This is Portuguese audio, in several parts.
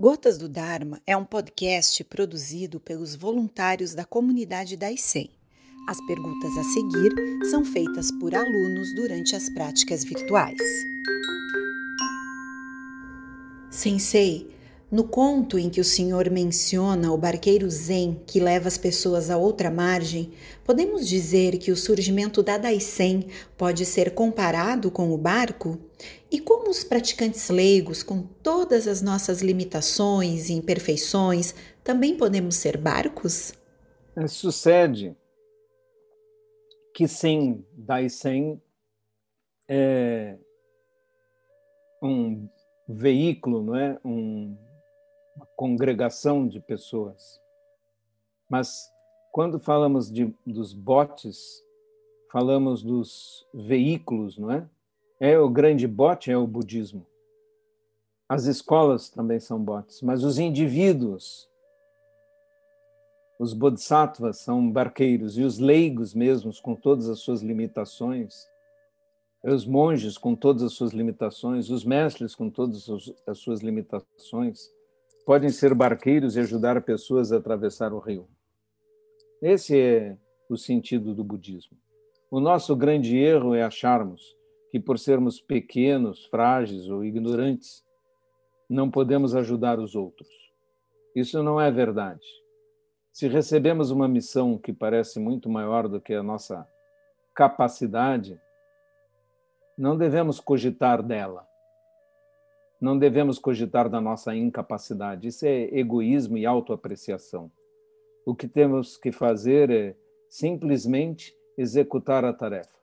Gotas do Dharma é um podcast produzido pelos voluntários da comunidade da ICEM. As perguntas a seguir são feitas por alunos durante as práticas virtuais. Sensei, no conto em que o senhor menciona o barqueiro Zen que leva as pessoas a outra margem, podemos dizer que o surgimento da Daisen pode ser comparado com o barco? E como os praticantes leigos, com todas as nossas limitações e imperfeições, também podemos ser barcos? Sucede que sem Daisen é um veículo, não é? Um uma congregação de pessoas. Mas quando falamos de, dos botes, falamos dos veículos, não é? É o grande bote, é o budismo. As escolas também são botes, mas os indivíduos, os bodhisattvas são barqueiros e os leigos mesmos, com todas as suas limitações, os monges com todas as suas limitações, os mestres com todas as suas limitações, podem ser barqueiros e ajudar pessoas a atravessar o rio. Esse é o sentido do budismo. O nosso grande erro é acharmos que, por sermos pequenos, frágeis ou ignorantes, não podemos ajudar os outros. Isso não é verdade. Se recebemos uma missão que parece muito maior do que a nossa capacidade, não devemos cogitar dela não devemos cogitar da nossa incapacidade. Isso é egoísmo e autoapreciação. O que temos que fazer é simplesmente executar a tarefa.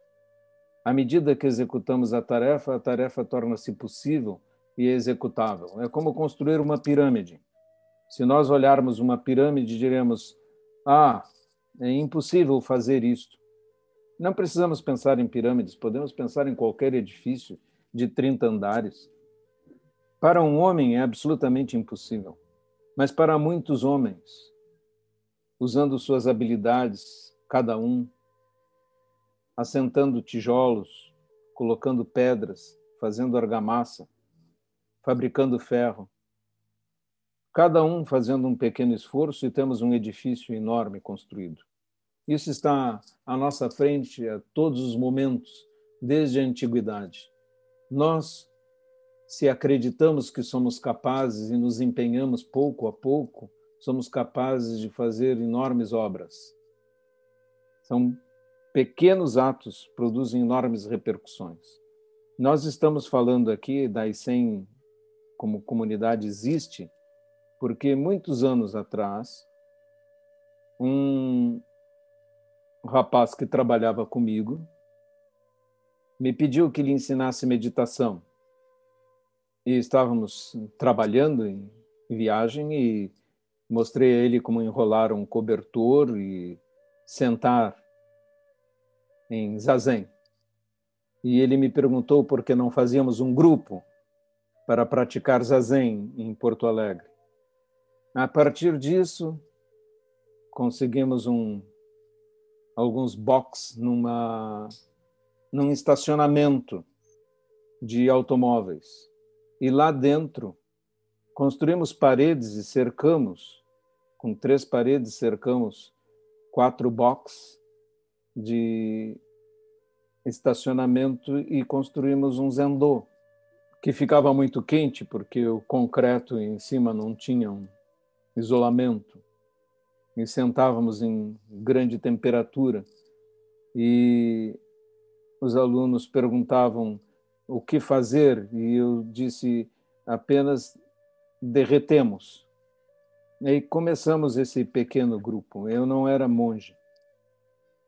À medida que executamos a tarefa, a tarefa torna-se possível e executável. É como construir uma pirâmide. Se nós olharmos uma pirâmide, diremos: ah, é impossível fazer isto. Não precisamos pensar em pirâmides, podemos pensar em qualquer edifício de 30 andares para um homem é absolutamente impossível, mas para muitos homens, usando suas habilidades, cada um, assentando tijolos, colocando pedras, fazendo argamassa, fabricando ferro, cada um fazendo um pequeno esforço e temos um edifício enorme construído. Isso está à nossa frente a todos os momentos, desde a antiguidade. Nós se acreditamos que somos capazes e nos empenhamos pouco a pouco, somos capazes de fazer enormes obras. São pequenos atos produzem enormes repercussões. Nós estamos falando aqui da ICEM como comunidade existe porque muitos anos atrás um rapaz que trabalhava comigo me pediu que lhe ensinasse meditação e estávamos trabalhando em viagem e mostrei a ele como enrolar um cobertor e sentar em zazen. E ele me perguntou por que não fazíamos um grupo para praticar zazen em Porto Alegre. A partir disso, conseguimos um alguns box numa num estacionamento de automóveis e lá dentro construímos paredes e cercamos, com três paredes, cercamos quatro boxes de estacionamento e construímos um zendô, que ficava muito quente porque o concreto em cima não tinha um isolamento. E sentávamos em grande temperatura. E os alunos perguntavam o que fazer e eu disse apenas derretemos. E começamos esse pequeno grupo. Eu não era monge.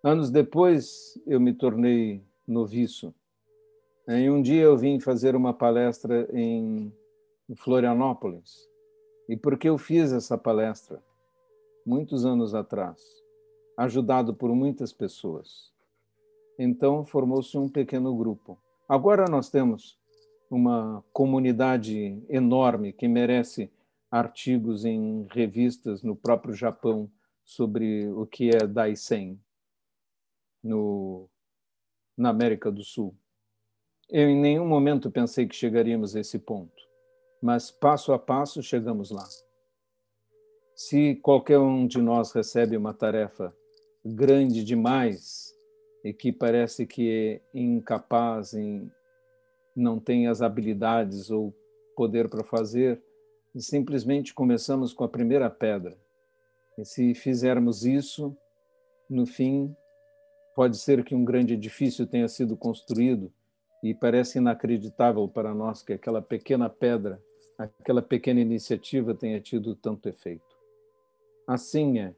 Anos depois eu me tornei noviço. E um dia eu vim fazer uma palestra em Florianópolis. E por que eu fiz essa palestra? Muitos anos atrás, ajudado por muitas pessoas. Então formou-se um pequeno grupo. Agora nós temos uma comunidade enorme que merece artigos em revistas no próprio Japão sobre o que é Daisen no, na América do Sul. Eu em nenhum momento pensei que chegaríamos a esse ponto. mas passo a passo chegamos lá. Se qualquer um de nós recebe uma tarefa grande demais e que parece que é incapaz, em, não tem as habilidades ou poder para fazer, simplesmente começamos com a primeira pedra. E se fizermos isso, no fim, pode ser que um grande edifício tenha sido construído e parece inacreditável para nós que aquela pequena pedra, aquela pequena iniciativa tenha tido tanto efeito. Assim é.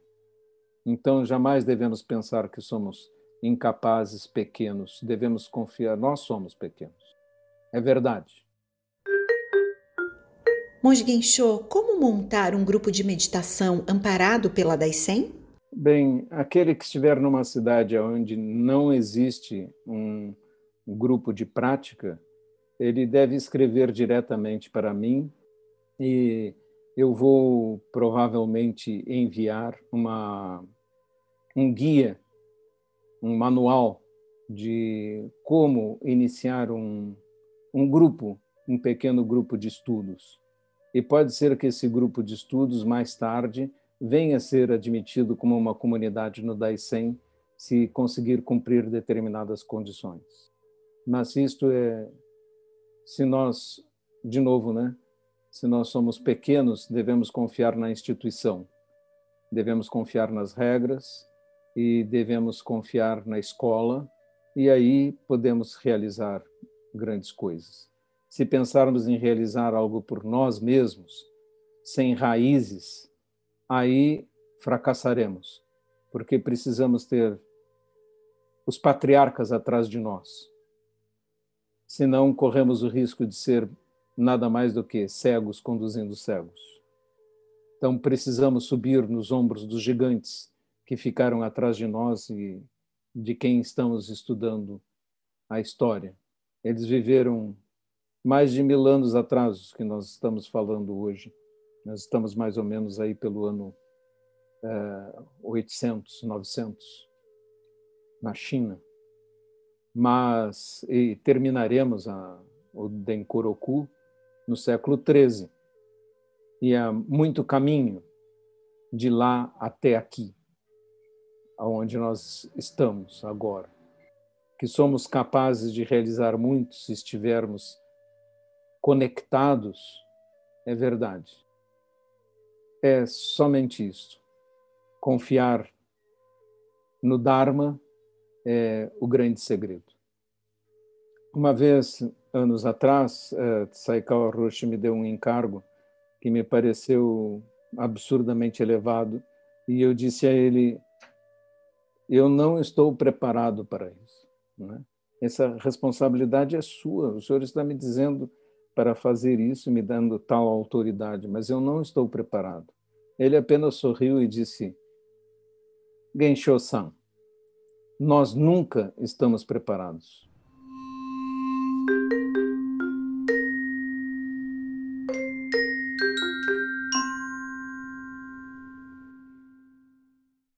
Então, jamais devemos pensar que somos incapazes, pequenos. Devemos confiar, nós somos pequenos. É verdade. Monge Gensho, como montar um grupo de meditação amparado pela Daisen? Bem, aquele que estiver numa cidade onde não existe um grupo de prática, ele deve escrever diretamente para mim e eu vou provavelmente enviar uma, um guia, um manual de como iniciar um, um grupo, um pequeno grupo de estudos. E pode ser que esse grupo de estudos, mais tarde, venha a ser admitido como uma comunidade no Daisen, se conseguir cumprir determinadas condições. Mas isto é, se nós, de novo, né, se nós somos pequenos, devemos confiar na instituição, devemos confiar nas regras e devemos confiar na escola, e aí podemos realizar grandes coisas. Se pensarmos em realizar algo por nós mesmos, sem raízes, aí fracassaremos, porque precisamos ter os patriarcas atrás de nós. Senão, corremos o risco de ser nada mais do que cegos conduzindo cegos. Então precisamos subir nos ombros dos gigantes que ficaram atrás de nós e de quem estamos estudando a história. Eles viveram mais de mil anos atrás que nós estamos falando hoje. Nós estamos mais ou menos aí pelo ano é, 800, 900 na China. Mas terminaremos a, o Denkoroku no século XIII. E há muito caminho de lá até aqui, aonde nós estamos agora. Que somos capazes de realizar muito se estivermos conectados, é verdade. É somente isso. Confiar no Dharma é o grande segredo. Uma vez anos atrás, uh, Saikawa Roshi me deu um encargo que me pareceu absurdamente elevado e eu disse a ele: eu não estou preparado para isso. Né? Essa responsabilidade é sua. O senhor está me dizendo para fazer isso, me dando tal autoridade, mas eu não estou preparado. Ele apenas sorriu e disse: Gensho-san, nós nunca estamos preparados